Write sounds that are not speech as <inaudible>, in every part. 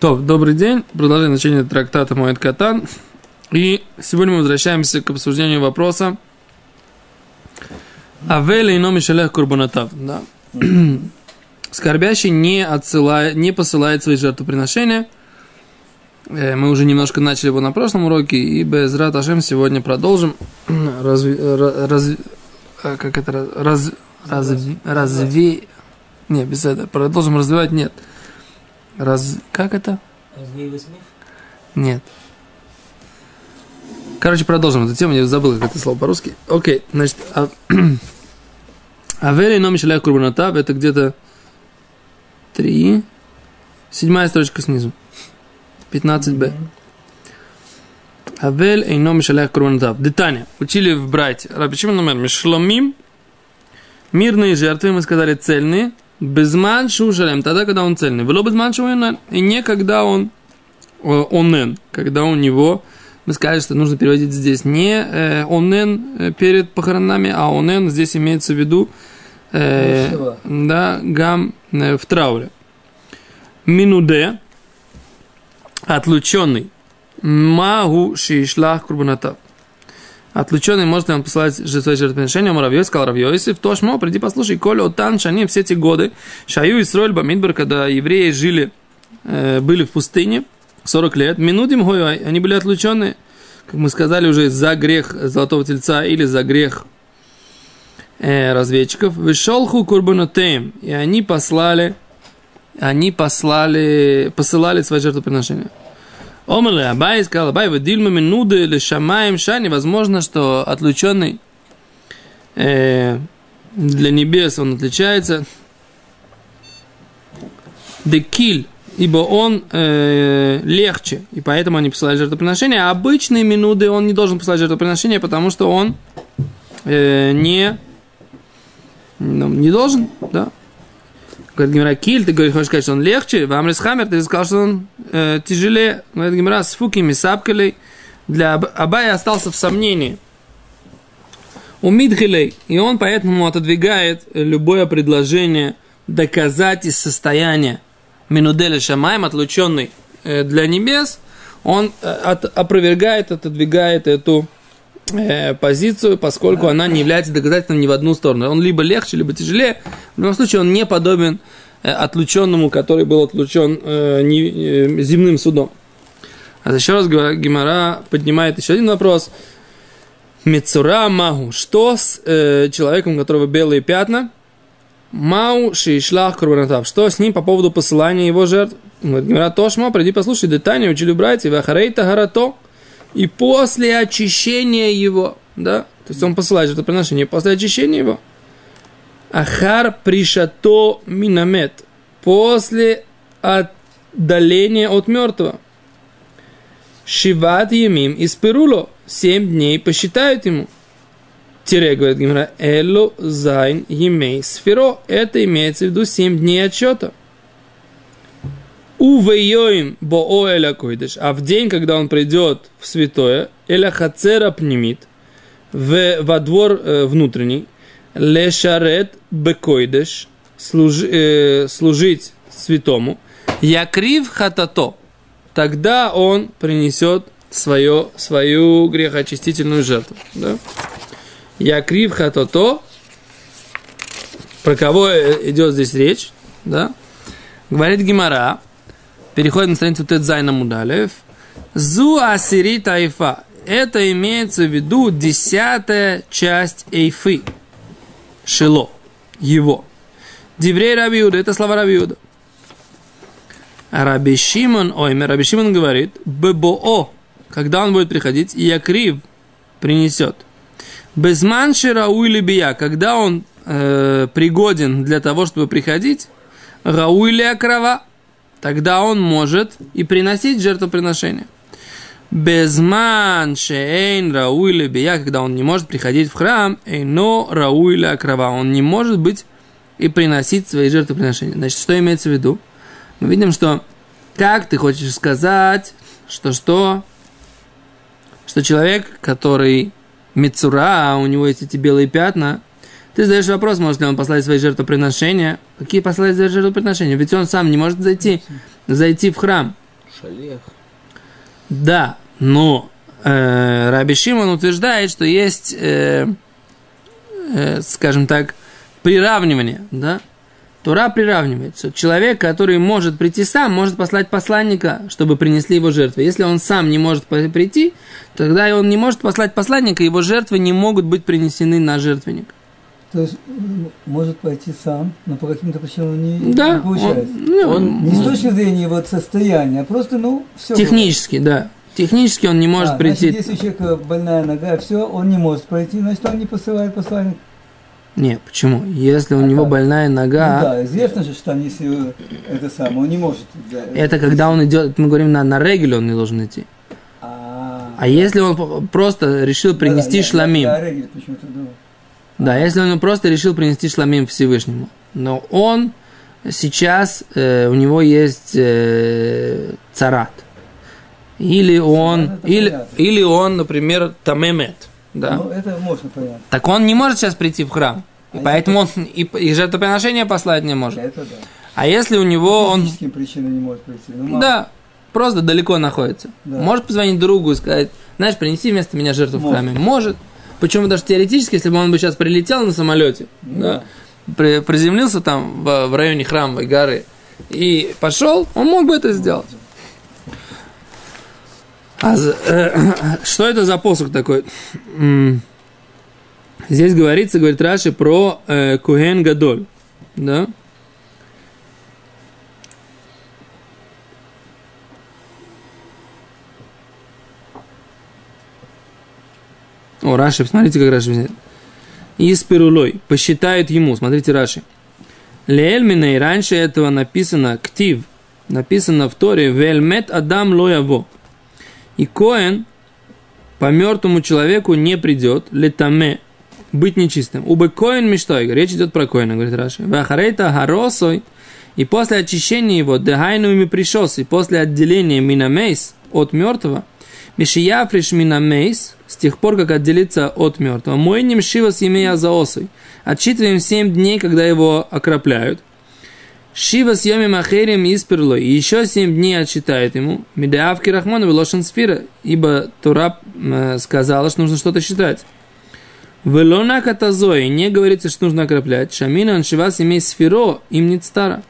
То, добрый день. Продолжение начала трактата Моэд Катан. И сегодня мы возвращаемся к обсуждению вопроса Авели и Номишелех Курбанатав. Да. <clears throat> Скорбящий не, отсылает, не посылает свои жертвоприношения. Э, мы уже немножко начали его на прошлом уроке, и без Раташем сегодня продолжим. <clears throat> Разви, раз, э, как это? Раз, раз, разве... Не, без этого. Продолжим развивать? Нет. Раз... Как это? Нет. Короче, продолжим эту тему. Я забыл, как это слово по-русски. Окей, значит, а... <clears throat> Авели номер шалях курбанатав, это где-то три, седьмая строчка снизу, 15б. Авель и номер шалях курбанатав. Детание. Учили в Брайте. Почему номер? Мишломим. Мирные жертвы, мы сказали, цельные – Безман шушалем, тогда, когда он цельный. Было безман шушалем, и не когда он онен, когда у него, мы сказали, что нужно переводить здесь не э, онен э, перед похоронами, а онен здесь имеется в виду э, да, гам э, в трауре. Минуде, отлученный, магу шишлах курбанатав отлученный может ли он посылать свои жертвоприношения, Муравьев сказал Равьёйсиф, то шмо, приди послушай, коли отан шани все эти годы, шаю и сроль бамидбар, когда евреи жили, э, были в пустыне, 40 лет, минутим гой, они были отлученные, как мы сказали уже, за грех золотого тельца или за грех э, разведчиков, вышелху курбанотеем, и они послали, они послали, посылали свои жертвоприношения. Омрле Абай сказал, Абай, вы дильма минуды или шамаем шани, возможно, что отлученный э, для небес он отличается. Декиль, ибо он э, легче, и поэтому они посылают жертвоприношения. А обычные минуты он не должен посылать жертвоприношения, потому что он э, не, ну, не должен, да. Говорит Гимара, Киль, ты говоришь, хочешь сказать, что он легче? В Амрис Хаммер ты сказал, что он э, тяжелее. Говорит Гимара, с фукими сапкалей. Для Абая остался в сомнении. У Мидхилей. И он поэтому отодвигает любое предложение доказать из состояния Минуделя Шамаем, отлученный э, для небес, он э, опровергает, отодвигает эту позицию, поскольку она не является доказательством ни в одну сторону. Он либо легче, либо тяжелее. В любом случае, он не подобен э, отлученному, который был отлучен э, не, э, земным судом. А еще раз Гимара поднимает еще один вопрос. Мецура Магу. Что с э, человеком, у которого белые пятна? Мау шишлах курбанатав. Что с ним по поводу посылания его жертв? Гимара Тошма, приди послушай, детание, учили братья, вахарейта гарато и после очищения его, да, то есть он посылает жертвоприношение после очищения его. אחר פרישתו מן המת, после отдаления от мертвого. שבעת ימים יספרו לו, семь дней посчитают ему. Тире, говорит Гемара, אלו ז' ימי ספירו, это имеется в виду семь дней отчета. וביום באו אל הקדש. А в день, когда он придет в святое, אל החצר הפנימית, в, во двор э, внутренний, лешарет бекойдыш, служ, э, служить святому, якрив хатато, тогда он принесет свое, свою грехоочистительную жертву. Да? Якрив хатото, про кого э, идет здесь речь, да? Говорит Гимара, Переходим на страницу Тедзайна Мудалев. Зу Асири Тайфа. Это имеется в виду десятая часть Эйфы. Шило. Его. Диврей Рабиуда. Это слова Рабиуда. Раби Шимон, ой, Раби Шимон говорит, ББО, когда он будет приходить, Якрив принесет. Безман Рауили Бия, когда он э, пригоден для того, чтобы приходить, Рауили Акрава, тогда он может и приносить жертвоприношение. Безман шейн рауили бия, когда он не может приходить в храм, эйно рауили крава, он не может быть и приносить свои жертвоприношения. Значит, что имеется в виду? Мы видим, что как ты хочешь сказать, что что? Что человек, который мецура, у него есть эти белые пятна, ты задаешь вопрос, может ли он послать свои жертвоприношения. Какие послать свои жертвоприношения? Ведь он сам не может зайти, зайти в храм. Шалех. Да, но э, Раби Шимон утверждает, что есть, э, э, скажем так, приравнивание, да? Тура приравнивается. Человек, который может прийти сам, может послать посланника, чтобы принесли его жертвы. Если он сам не может прийти, тогда он не может послать посланника, его жертвы не могут быть принесены на жертвенник. То есть может пойти сам, но по каким-то причинам не, да, не получается. Он, ну, он, не с точки зрения его состояния, а просто, ну, все. Технически, да. Технически он не может а, прийти. Значит, если у человека больная нога, все, он не может пройти, значит, он не посылает посланник. Не, почему? Если у а него как? больная нога... Ну да, известно же, что там, если это самое, он не может... Да, это когда он идет, мы говорим, на, на регеле он не должен идти. А, а если он просто решил принести да, шламим... Да, регель почему-то думал. Да, если он просто решил принести шламим Всевышнему. Но он сейчас, э, у него есть э, царат. Или он, или, или он, например, тамемет. Да. Ну, это можно понять. Так он не может сейчас прийти в храм. И а поэтому он и, и жертвоприношение послать не может. Это да. А если у него он... причинам не может прийти. Ну, да, просто далеко находится. Да. Может позвонить другу и сказать, знаешь, принеси вместо меня жертву может. в храме. Может. Почему даже теоретически, если бы он бы сейчас прилетел на самолете, ну да. Да, при, приземлился там в, в районе храмовой горы и пошел, он мог бы это сделать. А, э, <coughs> что это за посох такой? Здесь говорится, говорит Раши, про э, Куген Гадоль. Да? О, Раши, смотрите, как Раши. Из перулой. Посчитают ему. Смотрите, Раши. Леэльминой раньше этого написано ктив. Написано в Торе Вельмет Адам Лояво. И Коэн по мертвому человеку не придет, летаме, быть нечистым. Убы Коэн мечтой, речь идет про Коэна, говорит Раши. Вахарейта Харосой, и после очищения его, дехайну ими пришос, и после отделения минамейс от мертвого, мишияфриш минамейс, с тех пор, как отделиться от мертвого, мой ним шива с имея заосой, отчитываем семь дней, когда его окропляют, Шива с Йоми исперло, и еще семь дней отчитает ему, Медеавки Рахману Велошен Сфира, ибо Тура э, сказала, что нужно что-то считать. Велона Катазои не говорится, что нужно окроплять. Шамина Аншивас имеет сферо, им не стара.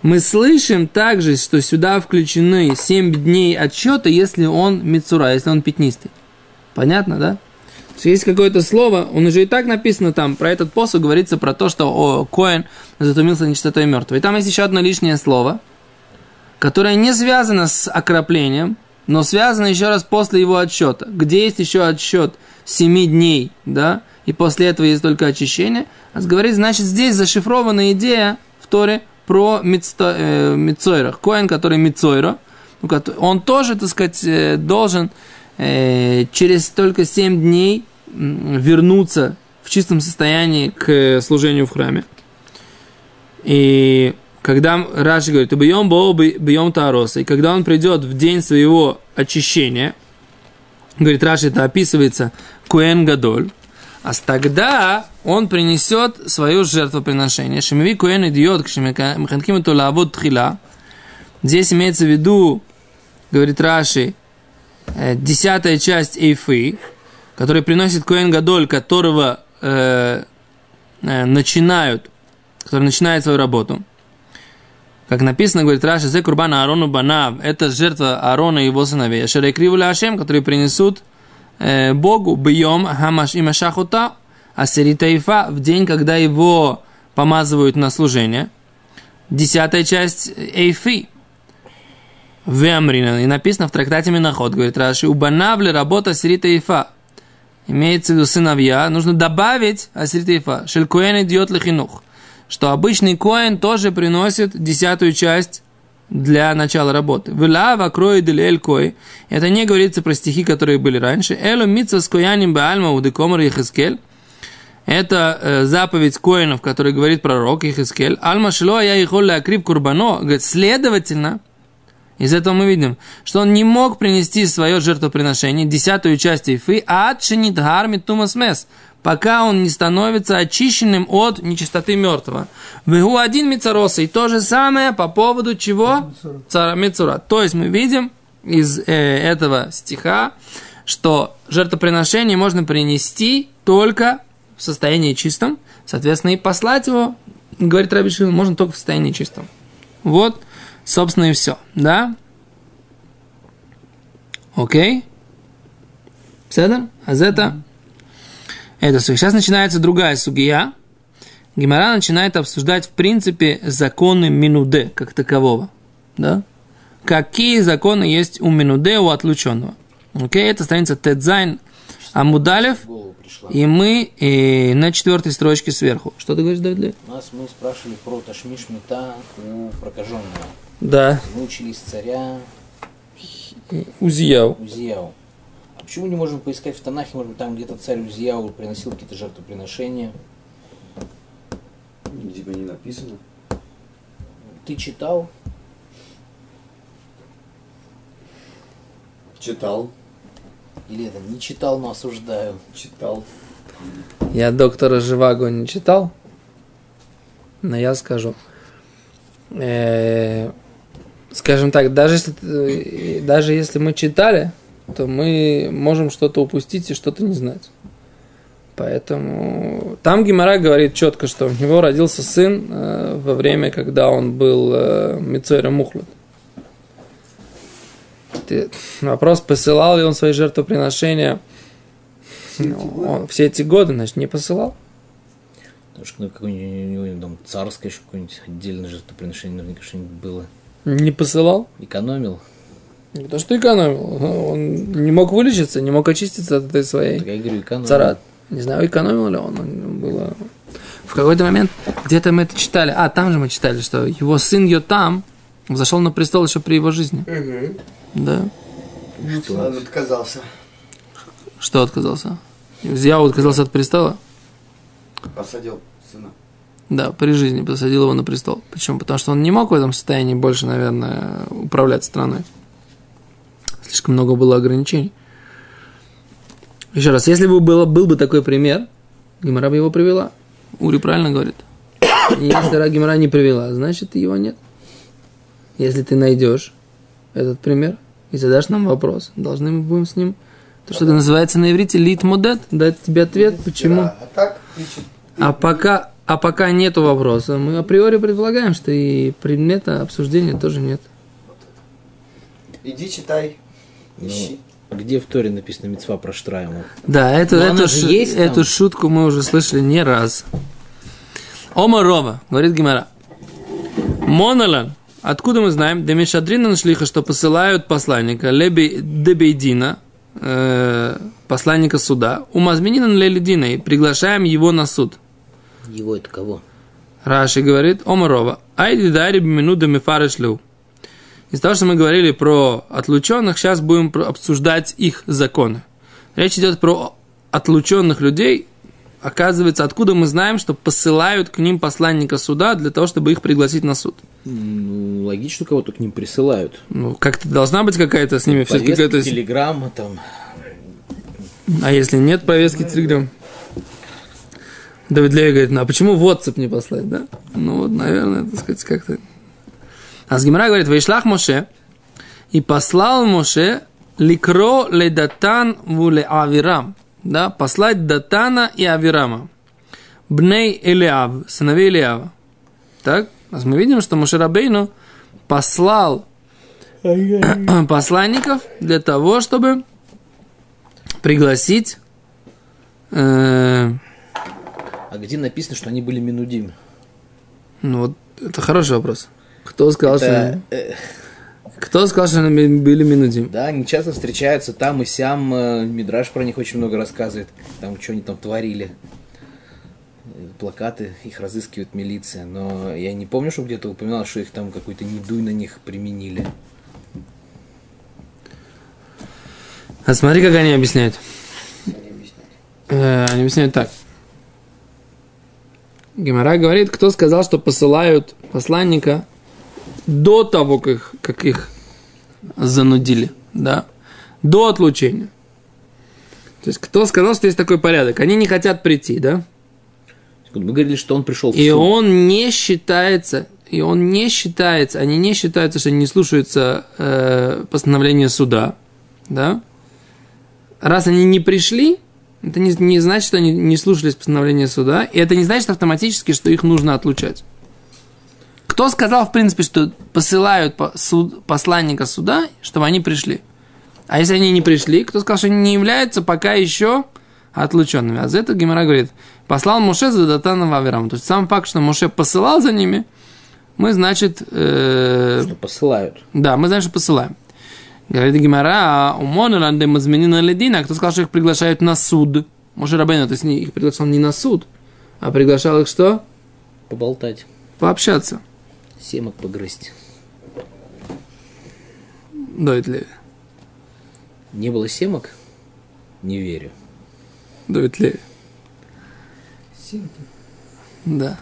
Мы слышим также, что сюда включены семь дней отчета, если он мицура, если он пятнистый. Понятно, да? есть какое-то слово, он уже и так написано там, про этот посуд говорится про то, что о, Коэн затумился нечистотой мертвой. И там есть еще одно лишнее слово, которое не связано с окроплением, но связано еще раз после его отсчета. Где есть еще отсчет семи дней, да, и после этого есть только очищение. А говорит, значит, здесь зашифрована идея в Торе про Мицто, э. Коэн, который Мицойра, он тоже, так сказать, э, должен через только семь дней вернуться в чистом состоянии к служению в храме. И когда Раши говорит, бьем бо бьем тароса, и когда он придет в день своего очищения, говорит Раши, это описывается Куэн Гадоль, а тогда он принесет свое жертвоприношение. Шемиви Куэн идиот, к Шемиханким это лавод тхила. Здесь имеется в виду, говорит Раши, э, десятая часть эйфы, который приносит Коэн Гадоль, которого э, э, начинают, который начинает свою работу. Как написано, говорит Раша, «Зе курбана Арону Банав» – это жертва Аарона и его сыновей. «Шерей кривуля Ашем», которые принесут э, Богу «Бьем хамаш и машахута» Асеритаифа в день, когда его помазывают на служение. Десятая часть Эйфи. Вемрина. И написано в трактате Миноход, говорит Раши, «Убанавли работа Асерита Ифа» имеется в виду сыновья, нужно добавить асритейфа, шелькуэн идет лихинух, что обычный коин тоже приносит десятую часть для начала работы. Вилава крои дель кой. Это не говорится про стихи, которые были раньше. Элу митца с кояним баальма удекомар ехескель. Это э, заповедь коинов, который говорит пророк Ихискель. Альма шило я ихолля акрив курбано. Говорит, следовательно, из этого мы видим, что он не мог принести свое жертвоприношение, десятую часть Ифы, а отшинит гармит тумас мес, пока он не становится очищенным от нечистоты мертвого. Вегу один мицароса. И то же самое по поводу чего? Мицура. То есть мы видим из э, этого стиха, что жертвоприношение можно принести только в состоянии чистом, соответственно, и послать его, говорит Раби Шимон, можно только в состоянии чистом. Вот, собственно, и все, да? Окей? Седер? А это? Это все. Сейчас начинается другая сугия. Гимара начинает обсуждать, в принципе, законы минуде, как такового. Да? Какие законы есть у минуде, у отлученного. Окей, это страница Тедзайн Амудалев. И мы и на четвертой строчке сверху. Что ты говоришь, Давид? У нас мы спрашивали про Ташмиш Мета у прокаженного. Да. Мы учились царя Узияу. Узияу. А почему не можем поискать в Танахе, может быть, там где-то царь Узияу приносил какие-то жертвоприношения? Типа не написано. Ты читал? Читал. Или это не читал, но осуждаю? Читал. Я доктора Живаго не читал, но я скажу. Э, скажем так, даже если, э, даже если мы читали, то мы можем что-то упустить и что-то не знать. Поэтому там Гимара говорит четко, что у него родился сын э, во время, когда он был э, Мицойра Мухлад. Вопрос, посылал ли он свои жертвоприношения ну, он все эти годы, значит, не посылал. Потому что ну, какое-нибудь у него там царское еще какое-нибудь отдельное жертвоприношение наверняка что-нибудь было. Не посылал. Экономил. Не то, что экономил. Он не мог вылечиться, не мог очиститься от этой своей Так я говорю, экономил. царат. Не знаю, экономил ли он. он было... В какой-то момент где-то мы это читали. А, там же мы читали, что его сын Йотам зашел на престол еще при его жизни. Да. Что? Он отказался. Что отказался? Узьяу отказался от престола? Посадил сына. Да, при жизни посадил его на престол. Почему? Потому что он не мог в этом состоянии больше, наверное, управлять страной. Слишком много было ограничений. Еще раз, если бы было, был бы такой пример, Гимара бы его привела. Ури правильно говорит. И если Гимара не привела, значит его нет. Если ты найдешь этот пример и задашь нам вопрос, должны мы будем с ним, то, что это называется на иврите лит модет, дать тебе ответ, почему. А. А пока, а пока нету вопроса, мы априори предполагаем, что и предмета обсуждения тоже нет. Иди читай. Ищи. Ну, где в Торе написано мецва про Штрайму? Да, эту, Но эту, шу- есть там. эту шутку мы уже слышали не раз. Ома Рова, говорит Гимара. Монолан. Откуда мы знаем? Демишадрина шлиха, что посылают посланника Леби Дебейдина, э, посланника суда, у Мазминина Лелидина, и приглашаем его на суд. Его это кого? Раши говорит, Омарова, айди дари минута мифарешлю. Из того, что мы говорили про отлученных, сейчас будем обсуждать их законы. Речь идет про отлученных людей. Оказывается, откуда мы знаем, что посылают к ним посланника суда для того, чтобы их пригласить на суд. Ну, логично, кого-то к ним присылают. Ну, как-то должна быть какая-то с ними все-таки какая-то... телеграмма там. А если нет повестки телеграм? Давид Леви говорит, ну а почему WhatsApp не послать, да? Ну вот, наверное, так сказать, как-то... А с Гимара говорит, Вейшлах Моше, и послал Моше ликро ле датан вуле авирам, да, послать Датана и Авирама, бней Элиав, сыновей Элиава. Так, а мы видим, что Моше Рабейну послал <clears throat> посланников для того, чтобы пригласить э, А где написано, что они были минудим? ну вот это хороший вопрос. Кто сказал, Это, что э, кто сказал, что они были минудим? да, они часто встречаются там и сям. э, Мидраш про них очень много рассказывает. Там, что они там творили. Плакаты, их разыскивает милиция. Но я не помню, что где-то упоминал, что их там какой-то недуй на них применили. А смотри, как они объясняют. Не объясняй. Э, они объясняют так. Гемора говорит, кто сказал, что посылают посланника до того, как их, как их занудили, да, до отлучения. То есть, кто сказал, что есть такой порядок? Они не хотят прийти, да? Мы говорили, что он пришел в И суд. он не считается, и он не считается, они не считаются, что они не слушаются э, постановления суда, да? Раз они не пришли, это не, не значит, что они не слушались постановления суда, и это не значит автоматически, что их нужно отлучать. Кто сказал, в принципе, что посылают по- суд- посланника суда, чтобы они пришли? А если они не пришли, кто сказал, что они не являются пока еще отлученными? А за это Гимара говорит, послал Моше за Датаном Аверам. То есть сам факт, что Моше посылал за ними, мы, значит, э, Что посылают. да, мы знаем, что посылаем. Говорит Гимара, у Моноланде Мазменина Ледина, кто сказал, что их приглашают на суд? Моше Рабейна, то есть не- их приглашал не на суд, а приглашал их что? Поболтать. Пообщаться. Семок погрызть. Давид Леви. Не было семок? Не верю. Давид Леви. Семки. Да.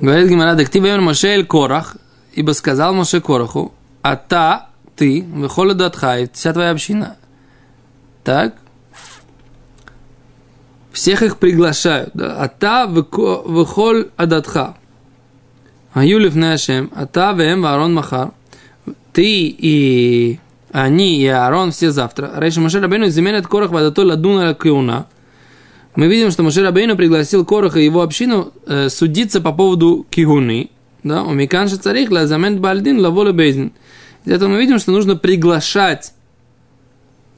Говорит Гимара, дактивер Моше эль Корах, ибо сказал Моше Кораху, а та, ты, выхола датхай, вся твоя община. Так? Всех их приглашают. Да? А та выко- выхоль адатха. А Юлиф Нашем, а та вем варон махар. Ты и они и Аарон все завтра. Рейша Моше Рабейну заменят Корах вадато ладуна киуна. Мы видим, что Моше Рабейну пригласил Короха и его общину э, судиться по поводу кигуны. Да, у Миканша царих ла замен бальдин ла воля бейзин. Из этого мы видим, что нужно приглашать,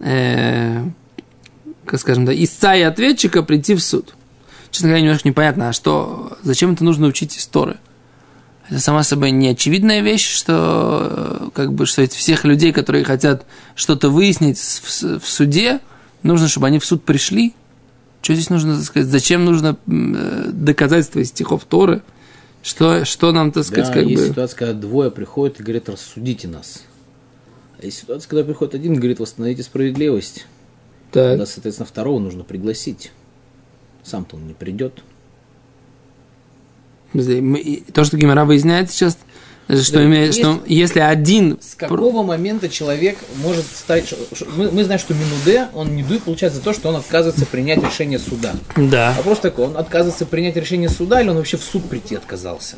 э, как скажем, да, истца и ответчика прийти в суд. Честно говоря, немножко непонятно, а что, зачем это нужно учить из Торы? Это сама собой не очевидная вещь, что э, как бы что всех людей, которые хотят что-то выяснить в, в суде, нужно, чтобы они в суд пришли. Что здесь нужно сказать? Зачем нужно э, доказательства из стихов Торы? Что, что нам, так сказать, Да, как есть бы... ситуация, когда двое приходят и говорят, рассудите нас. А есть ситуация, когда приходит один и говорит, восстановите справедливость. Так. Тогда, соответственно, второго нужно пригласить. Сам-то он не придет. То, что Гимара выясняет сейчас, что, Да, имеет, есть- что если один... С какого момента человек может стать... Мы, мы знаем, что Минуде, он не дует, получается, за то, что он отказывается принять решение суда. Да. Вопрос такой, он отказывается принять решение суда или он вообще в суд прийти отказался?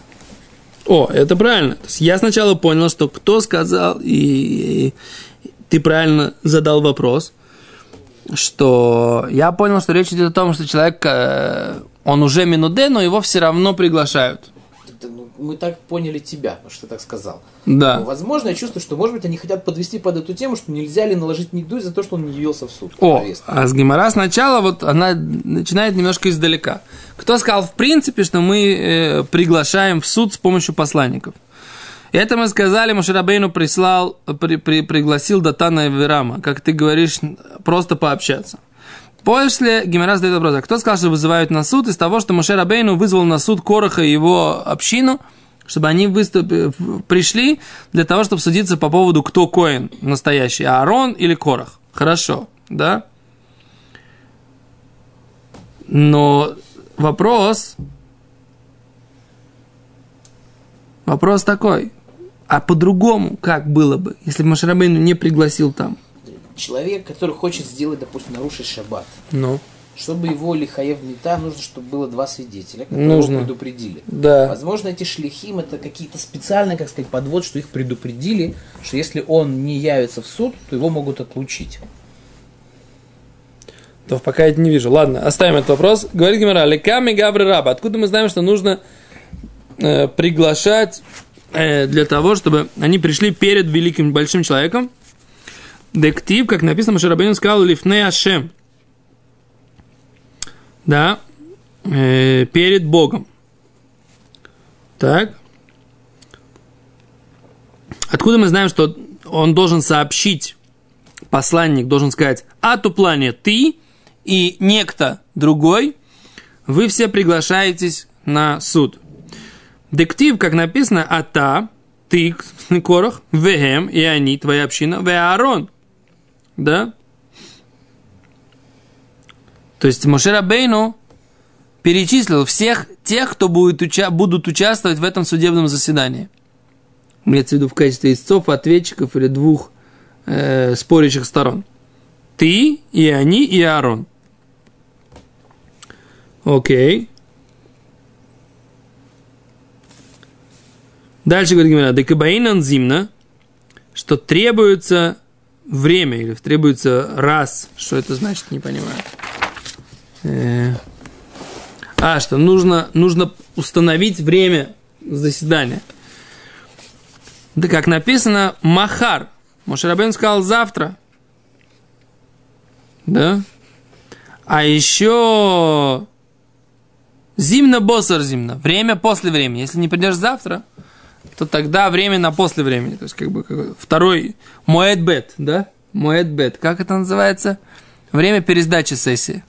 О, это правильно. Я сначала понял, что кто сказал, и, и ты правильно задал вопрос, что я понял, что речь идет о том, что человек, э, он уже минуде, но его все равно приглашают. Мы так поняли тебя, что ты так сказал. Но, Да. возможно, я чувствую, что, может быть, они хотят подвести под эту тему, что нельзя ли наложить недуй за то, что он не явился в суд. О, а с Гимара сначала вот она начинает немножко издалека. Кто сказал в принципе, что мы э, приглашаем в суд с помощью посланников? Это мы сказали, Мушарабейну прислал, при, при- пригласил Датана и Верама, как ты говоришь, просто пообщаться. После Гимара задает вопрос, а кто сказал, что вызывают на суд из того, что Моше Рабейну вызвал на суд Короха и его общину, чтобы они выступи, в- пришли для того, чтобы судиться по поводу, кто коин настоящий, Аарон или Корах. Хорошо, да? Но вопрос, вопрос такой, а по-другому как было бы, если бы Машарабейну не пригласил там? Человек, который хочет сделать, допустим, нарушить шаббат, Ну, чтобы его лихаев мета, нужно, чтобы было два свидетеля, которые Нужно. его предупредили. да. Возможно, эти шлихим это какие-то специальные, как сказать, подвод, что их предупредили, что если он не явится в суд, то его могут отлучить. То пока я это не вижу. Ладно, оставим этот вопрос. Говорит Гимара, леками габры раба. Откуда мы знаем, что нужно э, приглашать э, для того, чтобы они пришли перед великим большим человеком? Дектив, как написано, Машарабейн сказал, лифне Ашем. Да, э, перед Богом. Так. Откуда мы знаем, что он должен сообщить посланник должен сказать, а то плане ты и некто другой, вы все приглашаетесь на суд. Дектив, как написано, а та, ты, Корах, вегем, и они, твоя община, ве Аарон. Да? То есть Мошера Бейну перечислил всех тех, кто будет уча- будут участвовать в этом судебном заседании. Имеется в виду в качестве истцов, ответчиков или двух э, спорящих сторон. Ты и они и Аарон. Окей. Дальше говорит Гимара, декабаинан зимна, что требуется время или требуется раз. Что это значит, не понимаю. Э, А, что нужно, нужно установить время заседания. Да как написано, Махар. Мошерабен сказал завтра. Да? А еще зимно босар зимно. Время после времени. Если не придешь завтра, то тогда время на после времени. То есть, как бы второй моэт бет, да? Моэт бет. Как это называется? Время пересдачи сессии.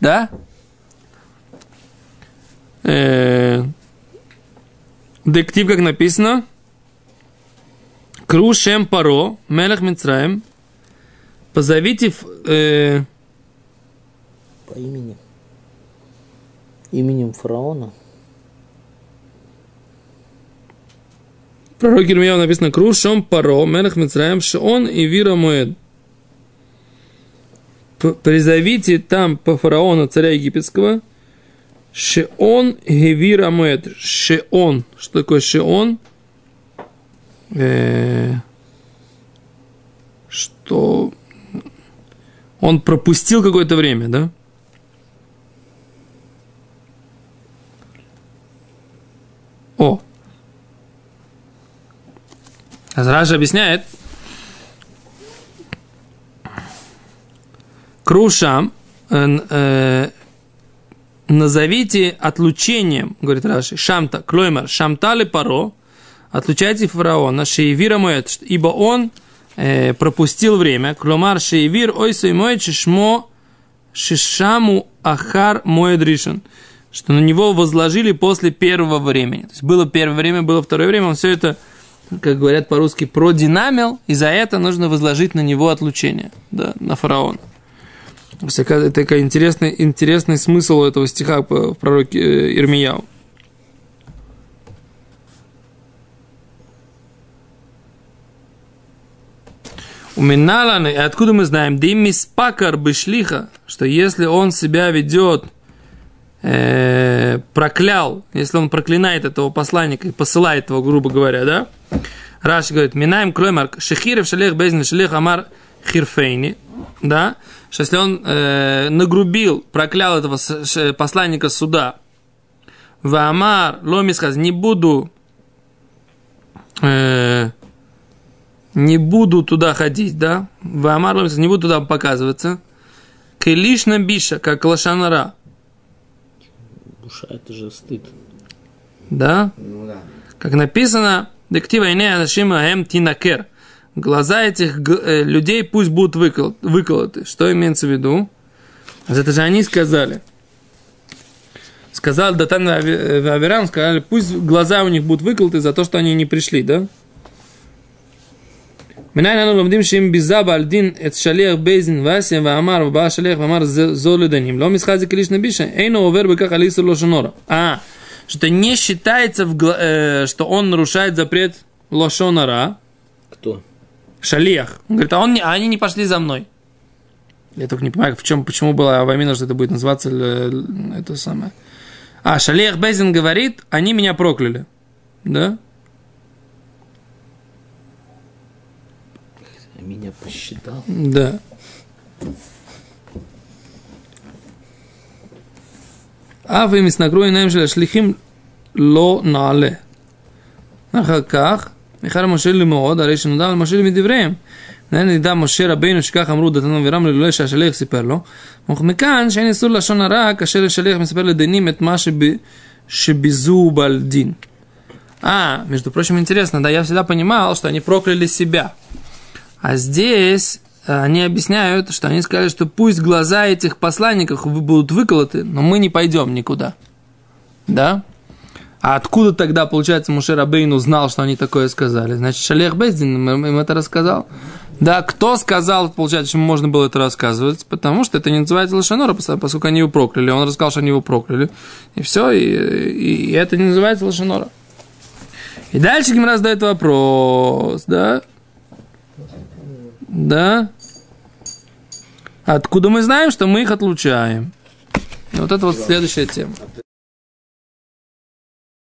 Да? Э, Дектив, как написано, Крушем Паро, Мелех Мицраем, позовите э, По имени. Именем фараона. Пророк Ирмияу написано Крушем Паро, Мелех Мицраем, Шон и Вира Моэд. Призовите там по фараону царя египетского Шеон Гевира Моэд. Шеон. Что такое Шеон? Э, что он пропустил какое-то время, да? О. Раша объясняет. Крушам э, э, назовите отлучением, говорит Раши, шамта, клоймер, шамтали паро, отлучайте фараона, шеевира моет, ибо он э, пропустил время, кломар шеевир, ойсой моет, шишмо, шишаму ахар моет ришен, что на него возложили после первого времени. То есть было первое время, было второе время, он все это, как говорят по-русски, продинамил, и за это нужно возложить на него отлучение, да, на фараона. То это интересный, интересный смысл у этого стиха в пророке э, Ирмияу. У Миналана, и откуда мы знаем, Димис Пакар Бышлиха, что если он себя ведет, э, проклял, если он проклинает этого посланника и посылает его, грубо говоря, да? Раши говорит, Минаем Клоймар, Шехирев Шалех Безин Шалех Амар Хирфейни, да? Что если он э, нагрубил, проклял этого посланника суда, Ваамар Ломисхаз, не буду э, не буду туда ходить, да? Ваамар Ломисхаз, не буду туда показываться. Келишна биша, как лошанара, Душа это же стыд. да? Ну да. Как написано, дектива ине анашима эм тинакер. Глаза этих э, людей пусть будут выкол- выколоты. Что имеется в виду? Это же они сказали. Сказал Датан Аверам, сказали, пусть глаза у них будут выколоты за то, что они не пришли, да? מנין אנו לומדים שאם ביזה בעל דין את שליח בייזין ואסיה ואמר ובא השליח ואמר "זה- זו לדנים לא משחק זה כליש נבישה אינו עובר בכך על איסור лошонора. А, что не считается, в гла- э, что он нарушает запрет лошонара, Кто? шалиях. Он говорит, а, он не, а они не пошли за мной. Я только не понимаю, в чем, почему была авамина, что это будет называться э, это самое. А, Шалиях Безин говорит, они меня прокляли. Да? А Меня посчитал. Да. אף אם יסנגרו עיניים של השליחים לא נעלה. אחר כך, מיכל משה למאוד, הרי שנודע למשה מדבריהם. ואין ידע משה רבינו שכך אמרו דתנו ורם ללולא שהשליח סיפר לו. ומכאן שאין איסור לשון הרע כאשר השליח מספר לדיינים את מה שב... שביזו בעל דין. А, между прочим, интересно, да, я всегда понимал, что они прокляли себя. А здесь э, они объясняют, что они сказали, что пусть глаза этих посланников будут выколоты, но мы не пойдем никуда. Да? А откуда тогда, получается, Мушер Абейн узнал, что они такое сказали? Значит, Шалех Бездин им это рассказал. Да, кто сказал, получается, чему можно было это рассказывать? Потому что это не называется Лошанора, поскольку они его прокляли. Он рассказал, что они его прокляли. И все, и, и- и это не называется Лошанора. И дальше Гимра задает вопрос, да? Да? Откуда мы знаем, что мы их отлучаем? Вот это вот следующая тема.